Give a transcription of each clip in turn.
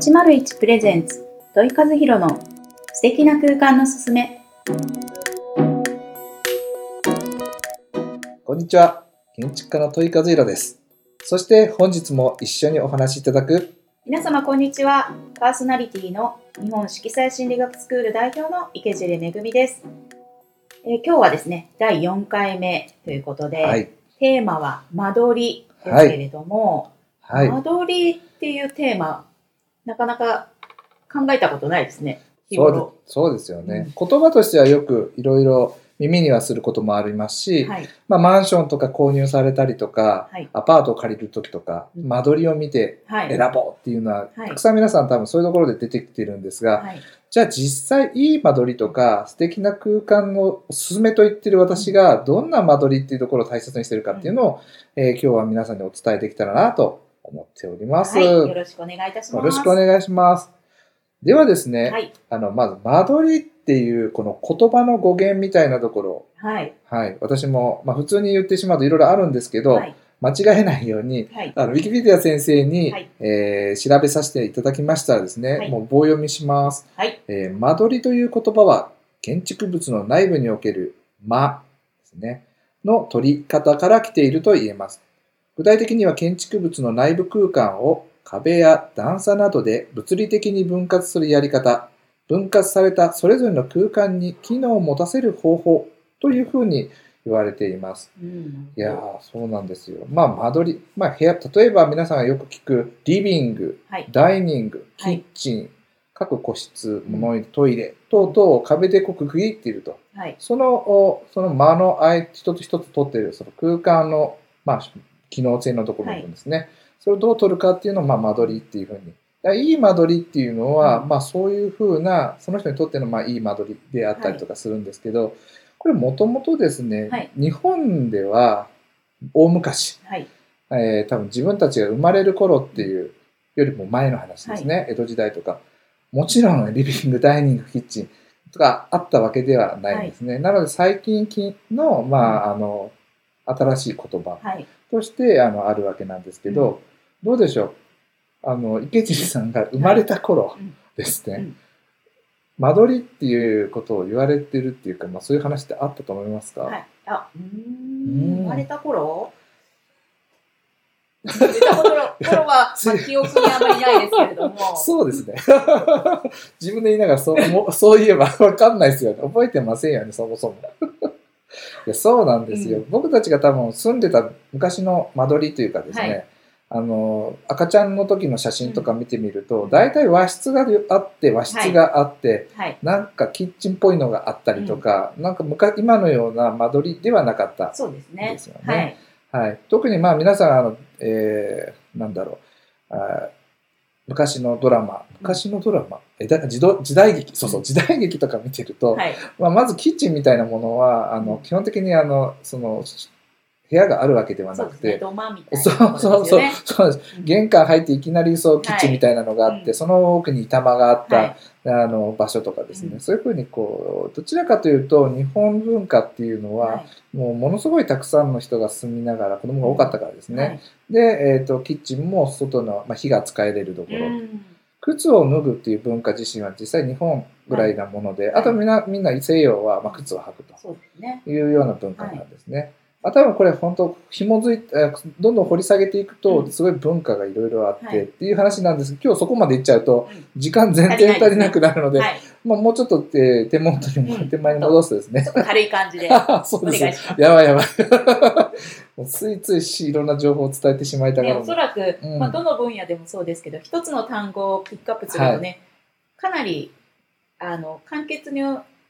801プレゼンツ土井和弘の素敵な空間のすすめこんにちは。建築家の問い和弘です。そして本日も一緒にお話しいただく、皆様こんにちはパーソナリティの日本色彩心理学スクール代表の池尻めぐみです、えー今日はですね第4回目ということで、はい。テーマは間取りですけれども、はい。間取りっていうテーマなかなか考えたことないですね。日そうそうですよね。言葉としてはよくいろいろ耳にはすることもありますし、はい。まあ、マンションとか購入されたりとか、はい。アパートを借りるときとか、うん。間取りを見てはい。選ぼうっていうのは、はい。たくさん皆さん多分そういうところで出てきてるんですが、はい。じゃあ実際いい間取りとか素敵な空間のおすすめと言ってる私がどんな間取りっていうところを大切にしてるかっていうのを、えー今日は皆さんにお伝えできたらなと思っております。はい、よよろしくお願いいたします。ろしくお願いします。ではですね、はい、あの、まず間取りっていうこの言葉の語源みたいなところ、はい、はい、私も、まあ、普通に言ってしまうといろいろあるんですけど、はい、間違えないように、はい、あの、ウィキペディア先生に、はいえー調べさせていただきましたらですね、はいもう棒読みします。はい、えー間取りという言葉は建築物の内部における間ですね、の取り方から来ていると言えます。具体的には建築物の内部空間を壁や段差などで物理的に分割するやり方、分割されたそれぞれの空間に機能を持たせる方法というふうに言われています。うん、いやー、そうなんですよ。まあ、間取り。まあ、部屋、例えば皆さんがよく聞くリビング、はい、ダイニング、キはいッチン、各個室、物トイレ等々を壁でこう区切っていると。はい、その、おその間の間一つ一つ取っている、その空間の、まあ、機能性のところですね。それをどう取るかっていうのを、まあ、間取りっていうふうに。いい間取りっていうのは、うんまあ、そういうふうな、その人にとっての、まあ、いい間取りであったりとかするんですけど、これもともとですね、はい。日本では、大昔、はい、えー多分自分たちが生まれる頃っていうよりも前の話ですね、江戸時代とか。もちろんリビングダイニングキッチンとかあったわけではないんですね、なので最近の,、まあ、あの新しい言葉はい、としてあのあるわけなんですけど、どうでしょう？あの池尻さんが生まれた頃うんですね、うん間取りっていうことを言われてるっていうか、まあ、そういう話ってあったと思いますか、はい、あ、うんん、生まれた頃？生まれた頃、頃は、まあ、記憶にあまりないですけれども。そうですね。自分で言いながらそうもそういえばわかんないですよね。覚えてませんよね、そもそも。いやそうなんですよ、うん。僕たちが多分住んでた昔の間取りというかですね、はい。あの赤ちゃんの時の写真とか見てみると、うん。大体和室があって和室があって、はい、なんかキッチンっぽいのがあったりとか、なんか昔今のような間取りではなかったそうですよねはい、はい、特にまあ皆さんあの、えーなんだろう。あー昔のドラマ昔のドラマ、えだ時代時代劇そうそう時代劇とか見てると、はい、まあ、まずキッチンみたいなものはあの基本的にあのその部屋があるわけではなくそうですね。て。そうそうそう。そうです。うん玄関入っていきなりそうキッチンみたいなのがあって、はい。その奥に板間があった、はい、あの場所とかですね、うん。そういうふうにこうどちらかというと日本文化っていうのは、はい、もうものすごいたくさんの人が住みながら子供が多かったからですね、はい。で、えー、とキッチンも外の、まあ、火が使えれるところ、うん。靴を脱ぐっていう文化自身は実際日本ぐらいなもので、あとみんなみんな西洋は、まあ、靴を履く。というような文化なんですね。まあ、多分これ本当紐づいてえどんどん掘り下げていくとうん。すごい文化がいろいろあって、はい。っていう話なんです。けど今日そこまでいっちゃうとうん。時間全然足りなくなるのではい、まあ、もうちょっと、えー手元に手前に戻すとですね。軽い感じでそ うお願いです。します。やばいやばい。もうついついしいろんな情報を伝えてしまいたがね、るおそらく、うん。まあ、どの分野でもそうですけど、一つの単語をピックアップするとね、かなりあの簡潔に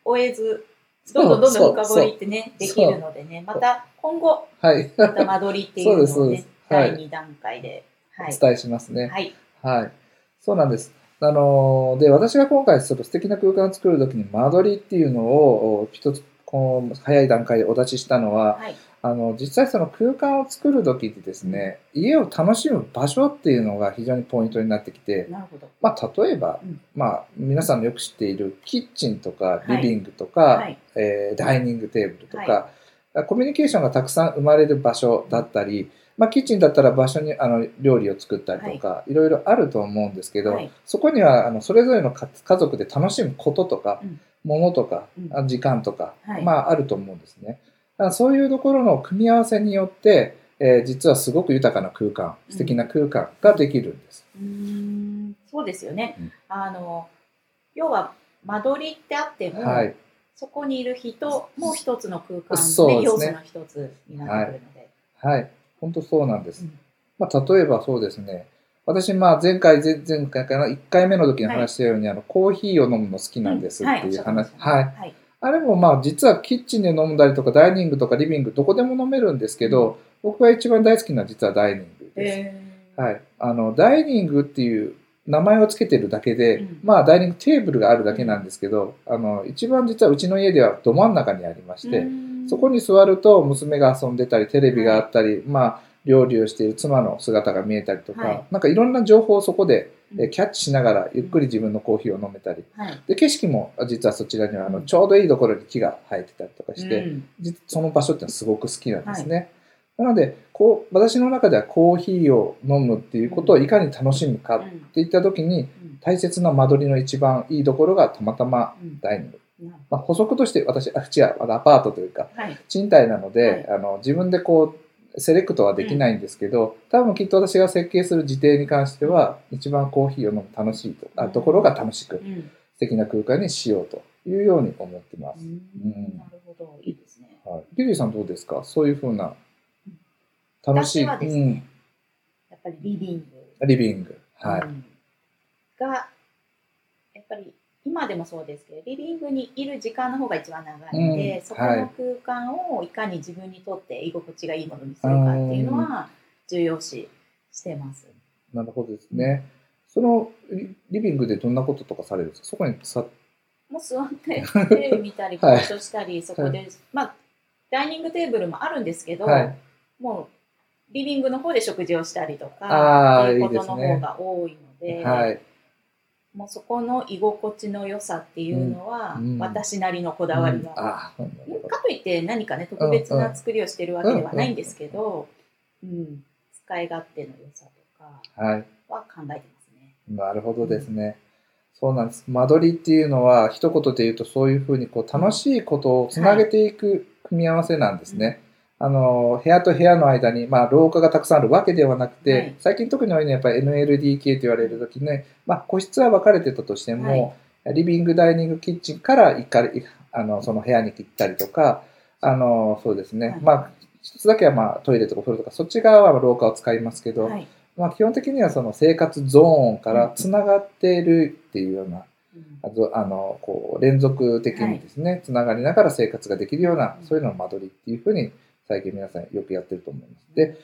終えず、どんどんどんどん深掘りってね、できるのでね、また今後、はい。また間取りっていうのをね第2段階で、はい。お伝えしますね。はい。はい。そうなんです。あのーで、私が今回、その素敵な空間を作るときに間取りっていうのを、お一つ、こう、早い段階でお出ししたのは、はい。あの、実際その空間を作るときにですね、家を楽しむ場所っていうのが非常にポイントになってきて、なるほど。まあ、例えば、うん。まあ、皆さんのよく知っているキッチンとかはい。リビングとか、はい。えーダイニングテーブルとか、はコミュニケーションがたくさん生まれる場所だったり、まあ、キッチンだったら場所にあの料理を作ったりとか、い、ろいろあると思うんですけど、はい。そこにはあのそれぞれの家家族で楽しむこととか、うん。ものとか、うん。あ時間とか、はい。まあ、あると思うんですね。らそういうところの組み合わせによって、えー実はすごく豊かな空間、素敵な空間ができるんです。うーんそうですよね。うんあの要は間取りってあっても、はい。そこにいる人も一つの空間ですねで要素の一つになってくるので。はい。本当そうなんです。うんまあ、例えばそうですね。私、まあ、前回、前前回かな、1回目の時に話したように、あの、コーヒーを飲むの好きなんですっていう話。はい。はい。あれもまあ、実はキッチンで飲んだりとか、ダイニングとかリビング、どこでも飲めるんですけど、僕が一番大好きなのは実はダイニングです。えはい。あの、ダイニングっていう名前をつけてるだけで、うん。まあ、ダイニングテーブルがあるだけなんですけど、あの、一番実はうちの家ではど真ん中にありまして、そこに座ると娘が遊んでたり、テレビがあったり、まあ、料理をしている妻の姿が見えたりとか、はい。なんかいろんな情報をそこでえうん。キャッチしながらゆっくり自分のコーヒーを飲めたり、はい。で、景色も実はそちらにはあのうん。ちょうどいいところに木が生えてたりとかして、その場所ってのはすごく好きなんですね。なのでこう、私の中ではコーヒーを飲むっていうことをいかに楽しむかってうんいった時に、うん。大切な間取りの一番いいところがたまたまうん。ダイニング。まあ、補足として私、あ、違う、あのアパートというか、はい。賃貸なので、あの自分でこうセレクトはできないんですけど、多分きっと私が設計する自邸に関しては一番コーヒーを飲む楽しいとあうんところが楽しくうん。素敵な空間にしようというように思ってます。うんうんなるほど。いいですね。はい、リリーさんどうですか？そういうふうな楽しい、私はですね、やっぱりリビング。うん、リビング。はい。うんが、やっぱり今でもそうですけど、リビングにいる時間の方が一番長いので、うん。そこの空間をいかに自分にとって居心地がいいものにするかっていうのは重要視してます。なるほどですね。そのリリビングでどんなこととかされるんですか？そこにさ、もう座って テレビ見たり、はいバイトしたり、そこで、まあ、ダイニングテーブルもあるんですけど、はい。もうリビングの方で食事をしたりとあか、ーっていうことの方が多いので、はい。もうそこの居心地の良さっていうのは、私なりのこだわりが、かといって何かね特別な作りをしてるわけではないんですけど、うん使い勝手の良さとかはい。は考えてますね。なるほどですね。そうなんです。間取りっていうのは、一言で言うと、そういうふうにこう楽しいことをつなげていく組み合わせなんですね。あの、部屋と部屋の間に、まあ、廊下がたくさんあるわけではなくて、はい。最近特に多いのはやっぱり NLDK と言われるときね、まあ、個室は分かれてたとしても、リビング、ダイニング、キッチンから行かれ、あの、その部屋に行ったりとか、あの、そうですね。はい。まあ、一つだけはまあトイレとかお風呂とか、そっち側は廊下を使いますけど、はい。まあ、基本的にはその生活ゾーンからつながっているっていうような、あのこう連続的にですね、つながりながら生活ができるような、そういうのを間取りっていうふうに最近皆さんよくやってると思います。で、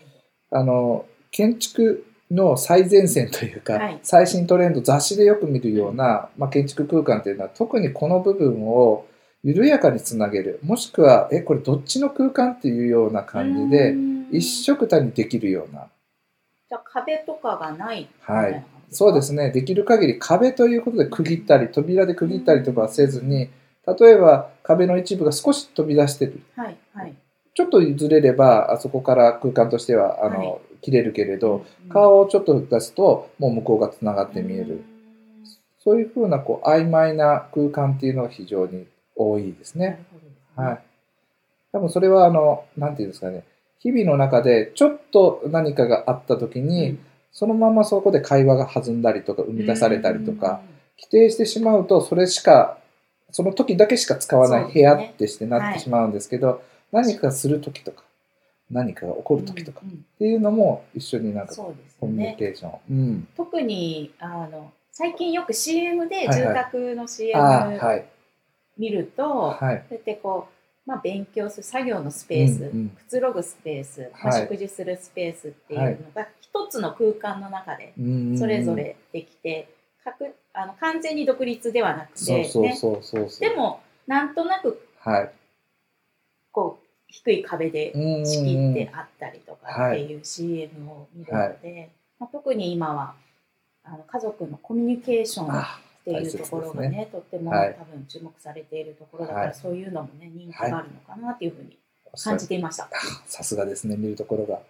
あの建築の最前線というか、はい最新トレンド雑誌でよく見るような、まあ、建築空間っていうのは特にこの部分を緩やかにつなげるもしくはえこれどっちの空間っていうような感じでうん一緒くたにできるようなじゃあ壁とかがないはいそうですね。できる限り壁ということで区切ったり、扉で区切ったりとかはせずに、例えば壁の一部が少し飛び出してる。はいはい。ちょっとずれれば、あそこから空間としては、あの、はい切れるけれど、うん顔をちょっと出すと、もう向こうがつながって見える。そういうふうな、こう、曖昧な空間っていうのが非常に多いですね。はい。多分それは、あの、なんていうんですかね。日々の中で、ちょっと何かがあった時に、うんそのままそこで会話が弾んだりとか生み出されたりとか、規定してしまうとそれしかその時だけしか使わない部屋ってしてなってしまうんですけど何かする時とか何かが起こる時とかっていうのも一緒になんかコミュニね。ケーション、うん、特にあの最近よく CM で住宅の CM 見ると、はい。そうやってこう、まあ、勉強する作業のスペース、うんうん。くつろぐスペース、まあはい食事するスペースっていうのが一つの空間の中でうんそれぞれできて、かくあの完全に独立ではなくて、でもなんとなくはい低い壁でうん仕切ってあったりとかっていう CM を見るので、まあ、特に今はあの家族のコミュニケーションっあていうところがねとっても多はい。分注目されているところだから、はい。そういうのもね人気があるのかなっていうふうに感じていました。あさすがですね。見るところが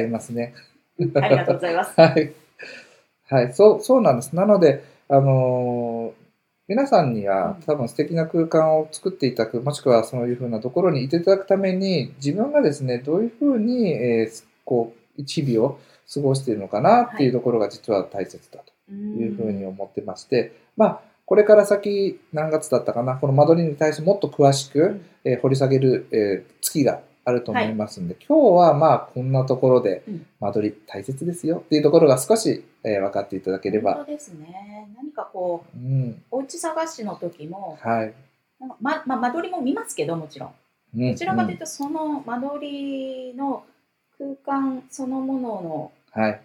違いますね。ありがとうございます。はい。はい、そう、そうなんです。なので、あのー皆さんにはうん。多分素敵な空間を作っていただく、もしくはそういうふうなところにいていただくために、自分がですね、どういうふうに、えーこう、日々を過ごしているのかなっていうところが実は大切だというふうに思ってまして、まあ、これから先何月だったかな、この間取りに対してもっと詳しく、うん。えー掘り下げる、えー月があると思いますんで、今日はまあこんなところでうん間取り大切ですよっていうところが少し、えー分かっていただければ。本当ですね。何かこう、うん、お家探しの時も、はい。ままあ、間取りも見ますけど、もちろん。うんどちらかというと、その間取りの空間そのものの、うんはい。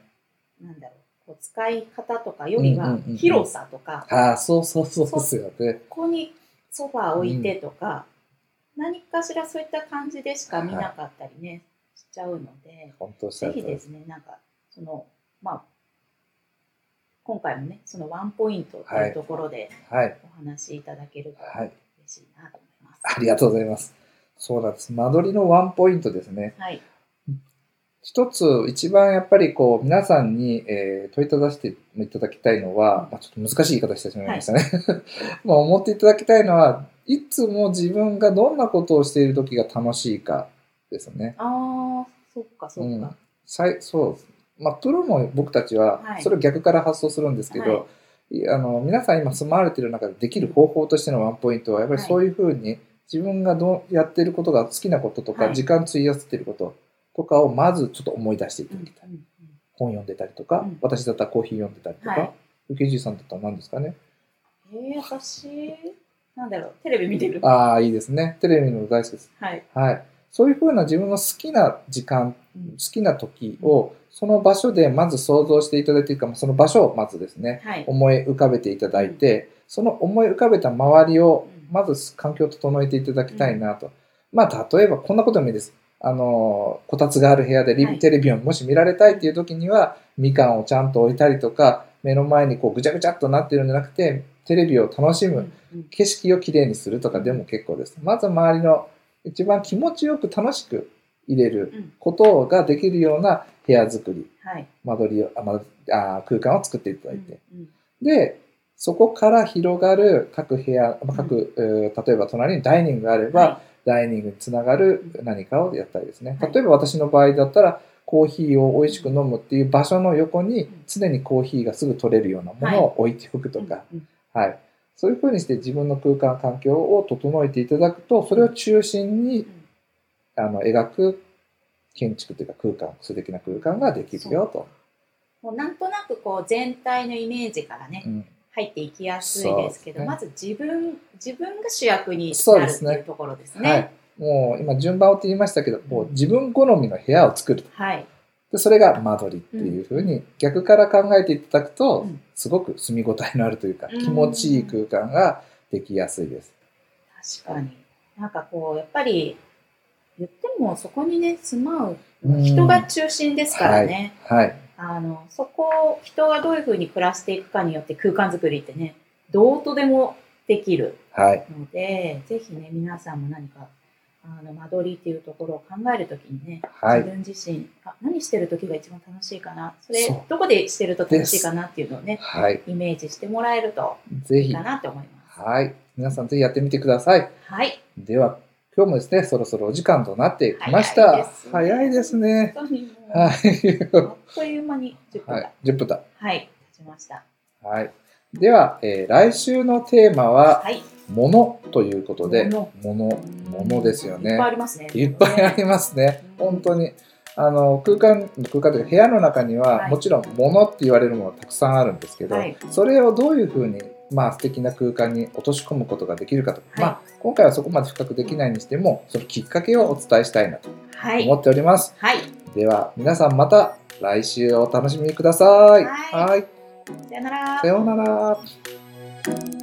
なんだろう、使い方とかよりはうんうんうんうん広さとか、ああ、そうそうそうですよね。ここにソファー置いてとか、何かしらそういった感じでしか見なかったりね、しちゃうので、ぜひですね、なんか、その、まあ、今回もね、そのワンポイントというところではい。お話しいただけるとはい。嬉しいなと思います。ありがとうございます。そうなんです。間取りのワンポイントですね。はい。一つ、一番やっぱりこう、皆さんに、えー問いただしていただきたいのは、まあ、ちょっと難しい言い方してしまいましたね。まあ、思っていただきたいのは、いつも自分がどんなことをしている時が楽しいかですね。ああ、そっかそっうんか。さいそう。まあ、プロの僕たちはは、いそれを逆から発想するんですけど、はいあの皆さん今住まわれている中でできる方法としてのワンポイントは、やっぱりはいそういうふうに自分がどうやっていることが好きなこととか、はい時間費やしていることとかをまずちょっと思い出していたうんだきたい。うん本読んでたりとか、うん私だったらコーヒー読んでたりとはか、ゆきじいさんだったら何ですかね。うんえー、私、なんだろう、テレビ見てる。ああ、いいですね。テレビの大好きです。はい。はい。そういうふうな自分の好きな時間、うん好きな時を、その場所でまず想像していただいているか、その場所をまずですね、はい。思い浮かべていただいて、その思い浮かべた周りをうんまず環境を整えていただきたいなと。まあ、例えばこんなことでもいいです。あの、こたつがある部屋でリビはいテレビをもし見られたいっていう時には、みかんをちゃんと置いたりとか、目の前にこうぐちゃぐちゃっとなってるんじゃなくて、テレビを楽しむ、うん。うん景色をきれいにするとかでも結構です。まず周りの一番気持ちよく楽しく入れるうん。ことができるような部屋作り、はい。間取りを、あまあ空間を作っていただいて、うんうんで、そこから広がる各部屋、まあ各、えー例えば隣にダイニングがあれば、はダイニングにつながる何かをやったりですね。はい。例えば私の場合だったら、コーヒーを美味しく飲むっていう場所の横に常にコーヒーがすぐ取れるようなものを置いておくとか、うんうんはい。そういうふうにして自分の空間、環境を整えていただくと、それを中心にうんあの描く建築というか空間、素敵な空間ができるよと。もうなんとなくこう全体のイメージからね、うん入っていきやすいですけど、ねまず自分自分が主役になるっていうところですね。はい。もう今順番をって言いましたけど、もう自分好みの部屋を作ると。はい。で、それが間取りっていうふうに逆から考えていただくとうん、すごく住み応えのあるというか、うん気持ちいい空間ができやすいです。確かに。なんかこう、やっぱり、言ってもそこにね、住まううん人が中心ですからね。はい。あの、そこを人がどういうふうに暮らしていくかによって空間づくりってね、どうとでもできるはい。ので、ぜひね、皆さんも何か、あの、間取りっていうところを考えるときにね、はい自分自身あ、何してるときが一番楽しいかな、それどこでしてると楽しいかなっていうのをね、はい。イメージしてもらえるとぜひいいか。なと思います。はい。皆さんぜひやってみてください。はい。では、今日もですね、そろそろお時間となってきました。早早いですね。はあっという間に10い。分だはい。。10分だ。はい、経ちました。はい。では、えー来週のテーマは、はい。物ということで、物物、物ですよね。いっぱいありますね。いっぱいありますね。本当に。あの空間、空間というか部屋の中には、はいもちろん物って言われるものはたくさんあるんですけど、はいそれをどういうふうに、まあ素敵な空間に落とし込むことができるかと。はいまあ今回はそこまで深くできないにしても、そのきっかけをお伝えしたいなとはい。思っております。はい。では皆さんまた来週お楽しみくださいはい。さよならさ。ようなら。